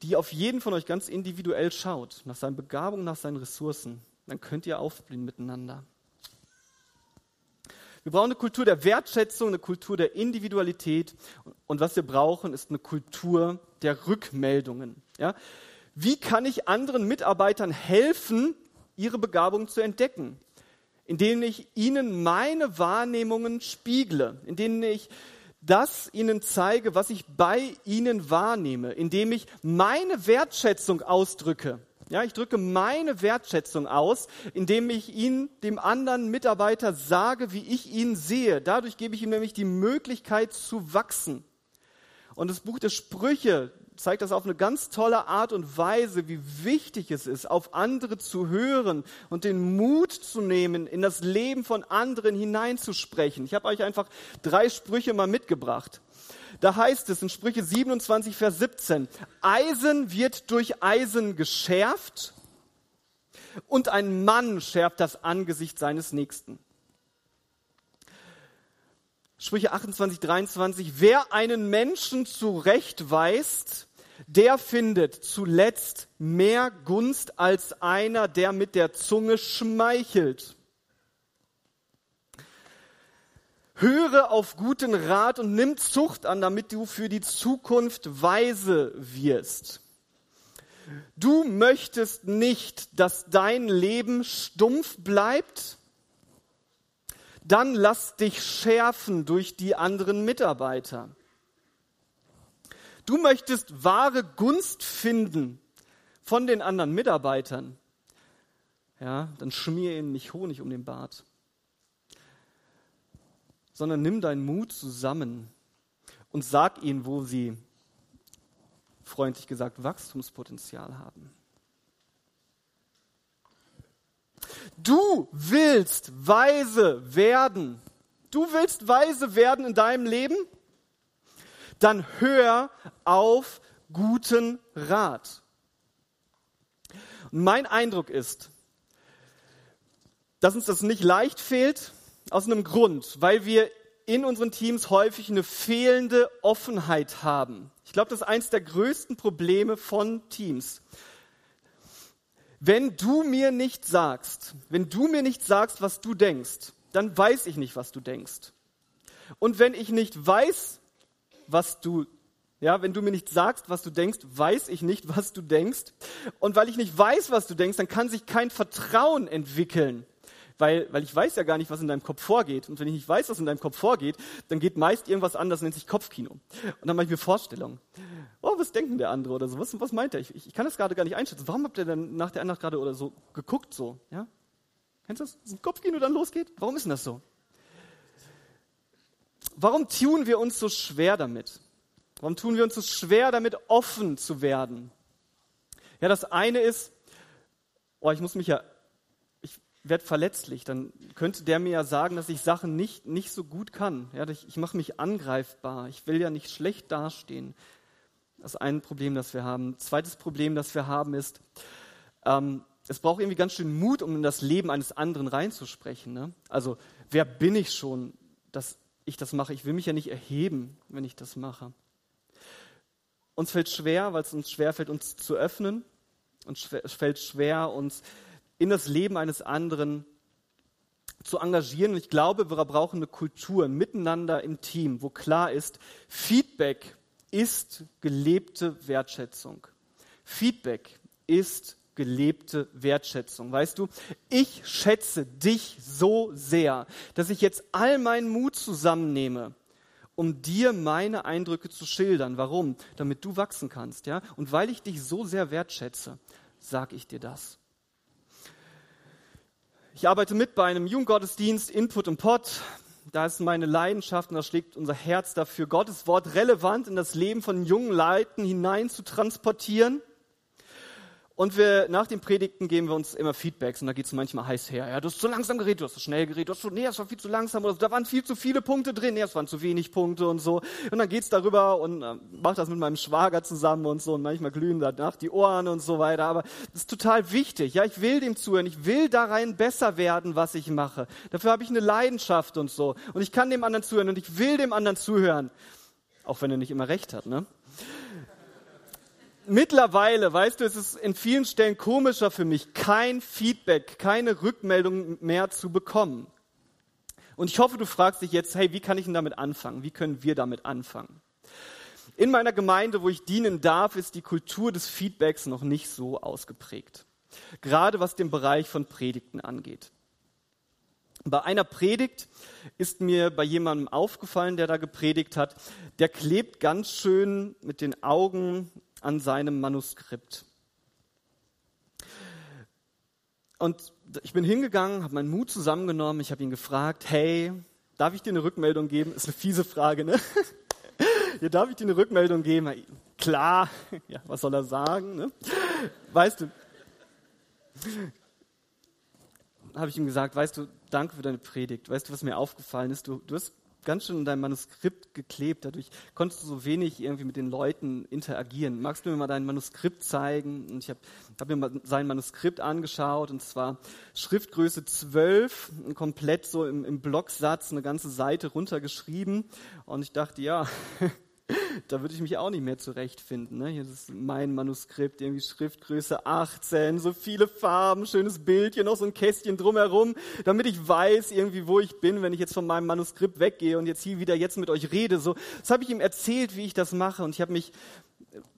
A: die auf jeden von euch ganz individuell schaut, nach seinen Begabungen, nach seinen Ressourcen, dann könnt ihr aufblühen miteinander. Wir brauchen eine Kultur der Wertschätzung, eine Kultur der Individualität. Und was wir brauchen, ist eine Kultur der Rückmeldungen. Ja? Wie kann ich anderen Mitarbeitern helfen, ihre Begabung zu entdecken? Indem ich ihnen meine Wahrnehmungen spiegle, indem ich das ihnen zeige, was ich bei ihnen wahrnehme, indem ich meine Wertschätzung ausdrücke. Ja, ich drücke meine Wertschätzung aus, indem ich ihn, dem anderen Mitarbeiter, sage, wie ich ihn sehe. Dadurch gebe ich ihm nämlich die Möglichkeit zu wachsen. Und das Buch der Sprüche zeigt das auf eine ganz tolle Art und Weise, wie wichtig es ist, auf andere zu hören und den Mut zu nehmen, in das Leben von anderen hineinzusprechen. Ich habe euch einfach drei Sprüche mal mitgebracht. Da heißt es in Sprüche 27, Vers 17, Eisen wird durch Eisen geschärft und ein Mann schärft das Angesicht seines Nächsten. Sprüche 28, 23, wer einen Menschen zurechtweist, der findet zuletzt mehr Gunst als einer, der mit der Zunge schmeichelt. Höre auf guten Rat und nimm Zucht an, damit du für die Zukunft weise wirst. Du möchtest nicht, dass dein Leben stumpf bleibt? Dann lass dich schärfen durch die anderen Mitarbeiter. Du möchtest wahre Gunst finden von den anderen Mitarbeitern. Ja, dann schmier ihnen nicht Honig um den Bart sondern nimm deinen Mut zusammen und sag ihnen, wo sie, freundlich gesagt, Wachstumspotenzial haben. Du willst weise werden. Du willst weise werden in deinem Leben? Dann hör auf guten Rat. Mein Eindruck ist, dass uns das nicht leicht fehlt, aus einem Grund, weil wir in unseren Teams häufig eine fehlende Offenheit haben. Ich glaube, das ist eines der größten Probleme von Teams. Wenn du mir nicht sagst, wenn du mir nicht sagst, was du denkst, dann weiß ich nicht, was du denkst. Und wenn ich nicht weiß, was du, ja, wenn du mir nicht sagst, was du denkst, weiß ich nicht, was du denkst. Und weil ich nicht weiß, was du denkst, dann kann sich kein Vertrauen entwickeln weil, weil ich weiß ja gar nicht, was in deinem Kopf vorgeht. Und wenn ich nicht weiß, was in deinem Kopf vorgeht, dann geht meist irgendwas an, das nennt sich Kopfkino. Und dann mache ich mir Vorstellungen. Oh, was denken der andere oder so? Was, was meint er? Ich, ich kann das gerade gar nicht einschätzen. Warum habt ihr denn nach der Andacht gerade oder so geguckt so? Ja? Kennst du das? Ein Kopfkino dann losgeht? Warum ist denn das so? Warum tun wir uns so schwer damit? Warum tun wir uns so schwer damit, offen zu werden? Ja, das eine ist, oh, ich muss mich ja werde verletzlich, dann könnte der mir ja sagen, dass ich Sachen nicht, nicht so gut kann. Ja, ich, ich mache mich angreifbar. Ich will ja nicht schlecht dastehen. Das ist ein Problem, das wir haben. Zweites Problem, das wir haben, ist, ähm, es braucht irgendwie ganz schön Mut, um in das Leben eines anderen reinzusprechen. Ne? Also, wer bin ich schon, dass ich das mache? Ich will mich ja nicht erheben, wenn ich das mache. Uns fällt schwer, weil es uns schwer fällt, uns zu öffnen. Uns fällt schwer, uns in das Leben eines anderen zu engagieren. Und ich glaube, wir brauchen eine Kultur miteinander im Team, wo klar ist, Feedback ist gelebte Wertschätzung. Feedback ist gelebte Wertschätzung. Weißt du, ich schätze dich so sehr, dass ich jetzt all meinen Mut zusammennehme, um dir meine Eindrücke zu schildern. Warum? Damit du wachsen kannst, ja? Und weil ich dich so sehr wertschätze, sage ich dir das. Ich arbeite mit bei einem Jugendgottesdienst, Input und Pot. Da ist meine Leidenschaft und da schlägt unser Herz dafür, Gottes Wort relevant in das Leben von jungen Leuten hinein zu transportieren. Und wir, nach den Predigten geben wir uns immer Feedbacks und da geht es manchmal heiß her. Ja, du hast zu langsam geredet, du hast zu schnell geredet, du hast zu, nee, das war viel zu langsam oder da waren viel zu viele Punkte drin, nee, das waren zu wenig Punkte und so. Und dann geht's darüber und äh, mach das mit meinem Schwager zusammen und so und manchmal glühen danach die Ohren und so weiter. Aber das ist total wichtig. Ja, ich will dem zuhören, ich will da rein besser werden, was ich mache. Dafür habe ich eine Leidenschaft und so. Und ich kann dem anderen zuhören und ich will dem anderen zuhören. Auch wenn er nicht immer recht hat, ne? Mittlerweile, weißt du, es ist in vielen Stellen komischer für mich, kein Feedback, keine Rückmeldung mehr zu bekommen. Und ich hoffe, du fragst dich jetzt, hey, wie kann ich denn damit anfangen? Wie können wir damit anfangen? In meiner Gemeinde, wo ich dienen darf, ist die Kultur des Feedbacks noch nicht so ausgeprägt. Gerade was den Bereich von Predigten angeht. Bei einer Predigt ist mir bei jemandem aufgefallen, der da gepredigt hat, der klebt ganz schön mit den Augen an seinem Manuskript. Und ich bin hingegangen, habe meinen Mut zusammengenommen, ich habe ihn gefragt, hey, darf ich dir eine Rückmeldung geben? Ist eine fiese Frage, ne? Ja, darf ich dir eine Rückmeldung geben? Klar, ja, was soll er sagen? Ne? Weißt du, habe ich ihm gesagt, weißt du, danke für deine Predigt. Weißt du, was mir aufgefallen ist? Du, du hast ganz schön in dein Manuskript geklebt. Dadurch konntest du so wenig irgendwie mit den Leuten interagieren. Magst du mir mal dein Manuskript zeigen? Und ich habe hab mir mal sein Manuskript angeschaut und zwar Schriftgröße 12, komplett so im, im Blocksatz, eine ganze Seite runtergeschrieben. Und ich dachte, ja, da würde ich mich auch nicht mehr zurechtfinden. Ne? Hier ist mein Manuskript, irgendwie Schriftgröße 18, so viele Farben, schönes Bild, hier noch so ein Kästchen drumherum, damit ich weiß irgendwie, wo ich bin, wenn ich jetzt von meinem Manuskript weggehe und jetzt hier wieder jetzt mit euch rede. So, das habe ich ihm erzählt, wie ich das mache und ich habe mich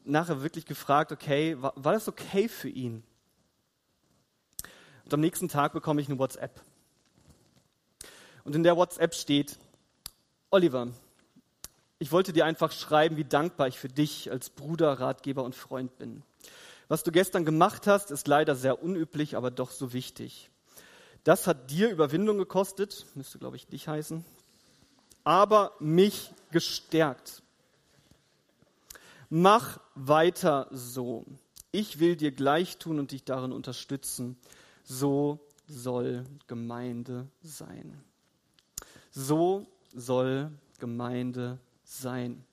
A: nachher wirklich gefragt, okay, war, war das okay für ihn? Und am nächsten Tag bekomme ich eine WhatsApp. Und in der WhatsApp steht, Oliver, ich wollte dir einfach schreiben, wie dankbar ich für dich als Bruder, Ratgeber und Freund bin. Was du gestern gemacht hast, ist leider sehr unüblich, aber doch so wichtig. Das hat dir Überwindung gekostet, müsste, glaube ich, dich heißen, aber mich gestärkt. Mach weiter so. Ich will dir gleich tun und dich darin unterstützen. So soll Gemeinde sein. So soll Gemeinde sein.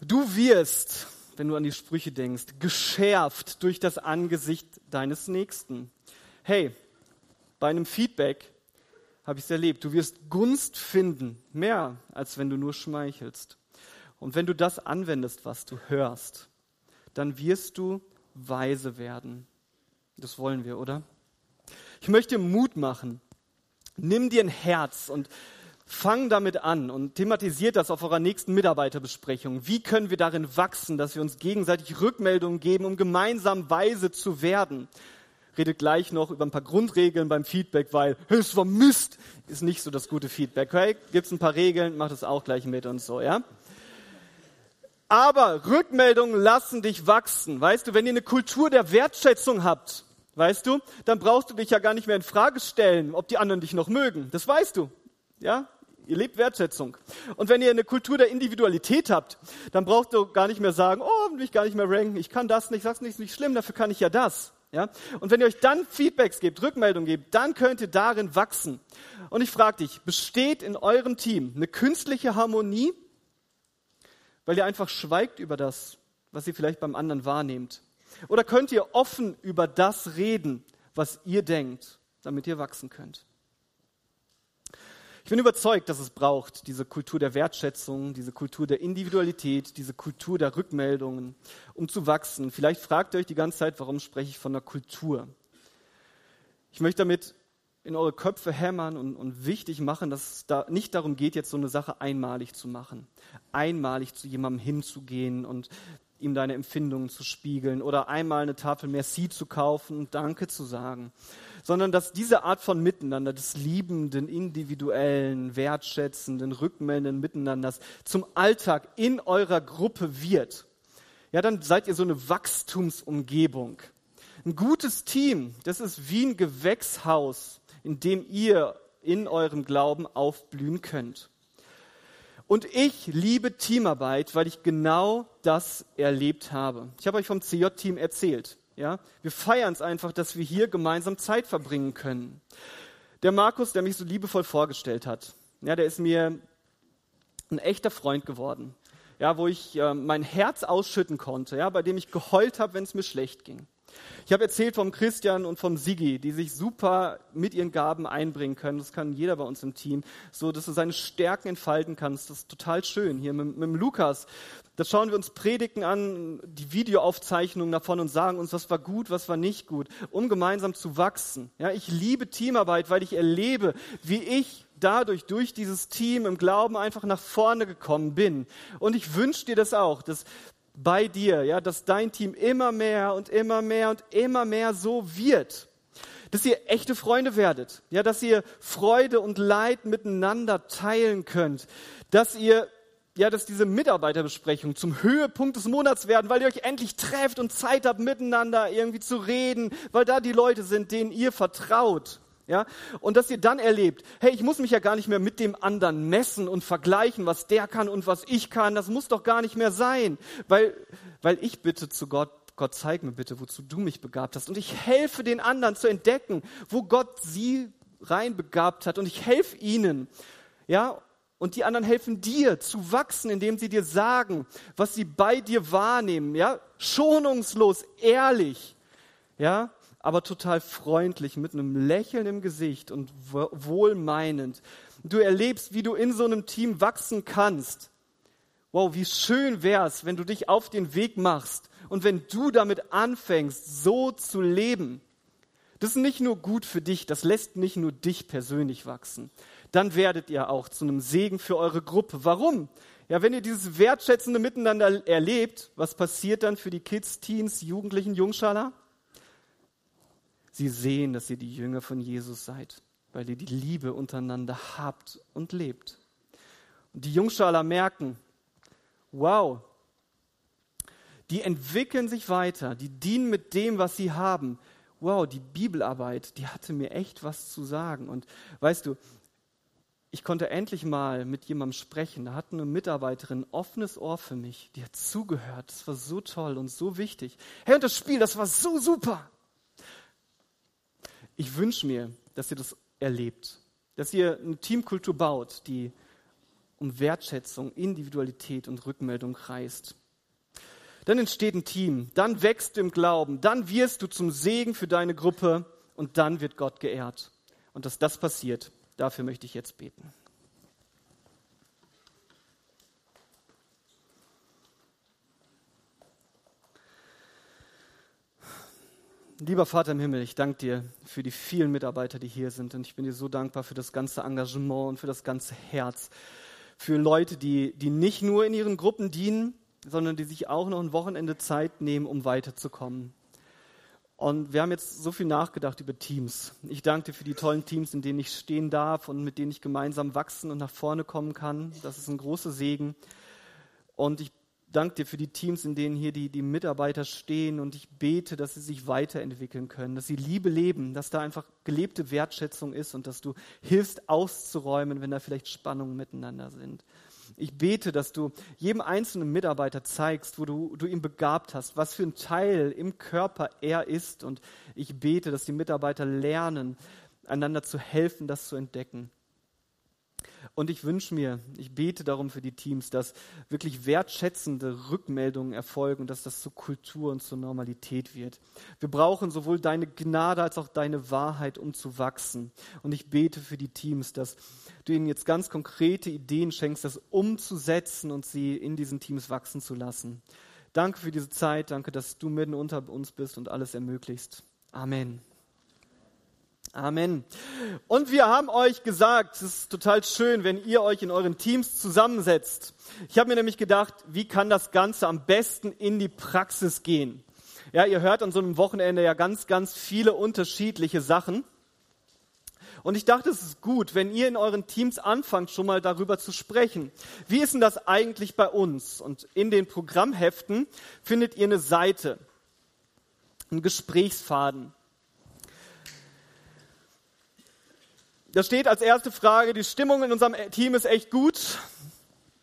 A: Du wirst, wenn du an die Sprüche denkst, geschärft durch das Angesicht deines Nächsten. Hey, bei einem Feedback habe ich es erlebt. Du wirst Gunst finden, mehr als wenn du nur schmeichelst. Und wenn du das anwendest, was du hörst, dann wirst du weise werden. Das wollen wir, oder? Ich möchte Mut machen. Nimm dir ein Herz und Fang damit an und thematisiert das auf eurer nächsten Mitarbeiterbesprechung. Wie können wir darin wachsen, dass wir uns gegenseitig Rückmeldungen geben, um gemeinsam weise zu werden? Redet gleich noch über ein paar Grundregeln beim Feedback, weil es war Mist, ist nicht so das gute Feedback. Okay? Gibt es ein paar Regeln, macht es auch gleich mit und so, ja? Aber Rückmeldungen lassen dich wachsen. Weißt du, wenn ihr eine Kultur der Wertschätzung habt, weißt du, dann brauchst du dich ja gar nicht mehr in Frage stellen, ob die anderen dich noch mögen. Das weißt du. Ja? Ihr lebt Wertschätzung. Und wenn ihr eine Kultur der Individualität habt, dann braucht ihr gar nicht mehr sagen, oh, will ich gar nicht mehr ranken, ich kann das nicht, sag's nicht, ist nicht schlimm, dafür kann ich ja das. Ja? Und wenn ihr euch dann Feedbacks gebt, Rückmeldungen gebt, dann könnt ihr darin wachsen. Und ich frage dich, besteht in eurem Team eine künstliche Harmonie, weil ihr einfach schweigt über das, was ihr vielleicht beim anderen wahrnehmt? Oder könnt ihr offen über das reden, was ihr denkt, damit ihr wachsen könnt? Ich bin überzeugt, dass es braucht, diese Kultur der Wertschätzung, diese Kultur der Individualität, diese Kultur der Rückmeldungen, um zu wachsen. Vielleicht fragt ihr euch die ganze Zeit, warum spreche ich von einer Kultur? Ich möchte damit in eure Köpfe hämmern und, und wichtig machen, dass es da nicht darum geht, jetzt so eine Sache einmalig zu machen, einmalig zu jemandem hinzugehen und ihm deine Empfindungen zu spiegeln oder einmal eine Tafel Merci zu kaufen und Danke zu sagen, sondern dass diese Art von Miteinander, des liebenden, individuellen, wertschätzenden, rückmeldenden Miteinanders zum Alltag in eurer Gruppe wird. Ja, dann seid ihr so eine Wachstumsumgebung. Ein gutes Team, das ist wie ein Gewächshaus, in dem ihr in eurem Glauben aufblühen könnt. Und ich liebe Teamarbeit, weil ich genau das erlebt habe. Ich habe euch vom CJ-Team erzählt. Ja, wir feiern es einfach, dass wir hier gemeinsam Zeit verbringen können. Der Markus, der mich so liebevoll vorgestellt hat, ja, der ist mir ein echter Freund geworden. Ja, wo ich äh, mein Herz ausschütten konnte, ja, bei dem ich geheult habe, wenn es mir schlecht ging. Ich habe erzählt vom Christian und vom Sigi, die sich super mit ihren Gaben einbringen können. Das kann jeder bei uns im Team. So, dass du seine Stärken entfalten kannst. Das ist total schön. Hier mit, mit dem Lukas. Da schauen wir uns Predigten an, die Videoaufzeichnungen davon und sagen uns, was war gut, was war nicht gut, um gemeinsam zu wachsen. Ja, ich liebe Teamarbeit, weil ich erlebe, wie ich dadurch, durch dieses Team im Glauben einfach nach vorne gekommen bin. Und ich wünsche dir das auch, dass bei dir, ja, dass dein Team immer mehr und immer mehr und immer mehr so wird. Dass ihr echte Freunde werdet, ja, dass ihr Freude und Leid miteinander teilen könnt, dass ihr ja, dass diese Mitarbeiterbesprechungen zum Höhepunkt des Monats werden, weil ihr euch endlich trefft und Zeit habt, miteinander irgendwie zu reden, weil da die Leute sind, denen ihr vertraut. Ja, und dass ihr dann erlebt, hey, ich muss mich ja gar nicht mehr mit dem anderen messen und vergleichen, was der kann und was ich kann. Das muss doch gar nicht mehr sein, weil, weil ich bitte zu Gott, Gott zeig mir bitte, wozu du mich begabt hast. Und ich helfe den anderen zu entdecken, wo Gott sie rein begabt hat. Und ich helfe ihnen. Ja, und die anderen helfen dir zu wachsen, indem sie dir sagen, was sie bei dir wahrnehmen. Ja, schonungslos, ehrlich. Ja, aber total freundlich, mit einem Lächeln im Gesicht und wohlmeinend. Du erlebst, wie du in so einem Team wachsen kannst. Wow, wie schön wär's, wenn du dich auf den Weg machst und wenn du damit anfängst, so zu leben. Das ist nicht nur gut für dich, das lässt nicht nur dich persönlich wachsen. Dann werdet ihr auch zu einem Segen für eure Gruppe. Warum? Ja, wenn ihr dieses wertschätzende Miteinander erlebt, was passiert dann für die Kids, Teens, Jugendlichen, Jungschaler? Sie sehen, dass ihr die Jünger von Jesus seid, weil ihr die Liebe untereinander habt und lebt. Und die Jungschaler merken, wow, die entwickeln sich weiter, die dienen mit dem, was sie haben. Wow, die Bibelarbeit, die hatte mir echt was zu sagen. Und weißt du, ich konnte endlich mal mit jemandem sprechen. Da hat eine Mitarbeiterin ein offenes Ohr für mich. Die hat zugehört. Das war so toll und so wichtig. Hey, und das Spiel, das war so super. Ich wünsche mir, dass ihr das erlebt, dass ihr eine Teamkultur baut, die um Wertschätzung, Individualität und Rückmeldung kreist. Dann entsteht ein Team, dann wächst du im Glauben, dann wirst du zum Segen für deine Gruppe und dann wird Gott geehrt. Und dass das passiert, dafür möchte ich jetzt beten. Lieber Vater im Himmel, ich danke dir für die vielen Mitarbeiter, die hier sind. Und ich bin dir so dankbar für das ganze Engagement und für das ganze Herz. Für Leute, die, die nicht nur in ihren Gruppen dienen, sondern die sich auch noch ein Wochenende Zeit nehmen, um weiterzukommen. Und wir haben jetzt so viel nachgedacht über Teams. Ich danke dir für die tollen Teams, in denen ich stehen darf und mit denen ich gemeinsam wachsen und nach vorne kommen kann. Das ist ein großer Segen. Und ich danke dir für die Teams, in denen hier die, die Mitarbeiter stehen und ich bete, dass sie sich weiterentwickeln können, dass sie Liebe leben, dass da einfach gelebte Wertschätzung ist und dass du hilfst auszuräumen, wenn da vielleicht Spannungen miteinander sind. Ich bete, dass du jedem einzelnen Mitarbeiter zeigst, wo du, du ihn begabt hast, was für ein Teil im Körper er ist. Und ich bete, dass die Mitarbeiter lernen, einander zu helfen, das zu entdecken. Und ich wünsche mir, ich bete darum für die Teams, dass wirklich wertschätzende Rückmeldungen erfolgen, dass das zur Kultur und zur Normalität wird. Wir brauchen sowohl deine Gnade als auch deine Wahrheit, um zu wachsen. Und ich bete für die Teams, dass du ihnen jetzt ganz konkrete Ideen schenkst, das umzusetzen und sie in diesen Teams wachsen zu lassen. Danke für diese Zeit, danke, dass du mitten unter uns bist und alles ermöglicht. Amen. Amen. Und wir haben euch gesagt, es ist total schön, wenn ihr euch in euren Teams zusammensetzt. Ich habe mir nämlich gedacht, wie kann das Ganze am besten in die Praxis gehen? Ja, ihr hört an so einem Wochenende ja ganz, ganz viele unterschiedliche Sachen. Und ich dachte, es ist gut, wenn ihr in euren Teams anfangt, schon mal darüber zu sprechen. Wie ist denn das eigentlich bei uns? Und in den Programmheften findet ihr eine Seite, einen Gesprächsfaden. Da steht als erste Frage, die Stimmung in unserem Team ist echt gut.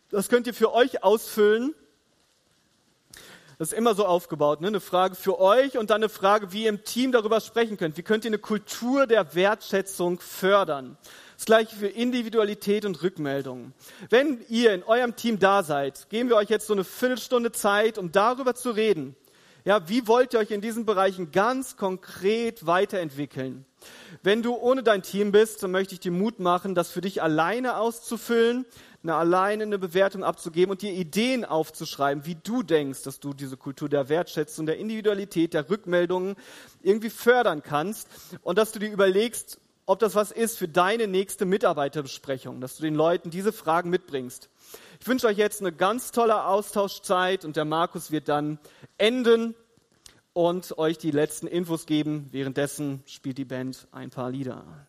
A: Das könnt ihr für euch ausfüllen. Das ist immer so aufgebaut, ne? eine Frage für euch und dann eine Frage, wie ihr im Team darüber sprechen könnt. Wie könnt ihr eine Kultur der Wertschätzung fördern? Das gleiche für Individualität und Rückmeldungen. Wenn ihr in eurem Team da seid, geben wir euch jetzt so eine Viertelstunde Zeit, um darüber zu reden. Ja, wie wollt ihr euch in diesen Bereichen ganz konkret weiterentwickeln? Wenn du ohne dein Team bist, dann möchte ich dir Mut machen, das für dich alleine auszufüllen eine alleine eine Bewertung abzugeben und dir Ideen aufzuschreiben, wie du denkst, dass du diese Kultur der Wertschätzung, der Individualität, der Rückmeldungen irgendwie fördern kannst und dass du dir überlegst, ob das was ist für deine nächste Mitarbeiterbesprechung, dass du den Leuten diese Fragen mitbringst. Ich wünsche euch jetzt eine ganz tolle Austauschzeit und der Markus wird dann enden und euch die letzten Infos geben. Währenddessen spielt die Band ein paar Lieder.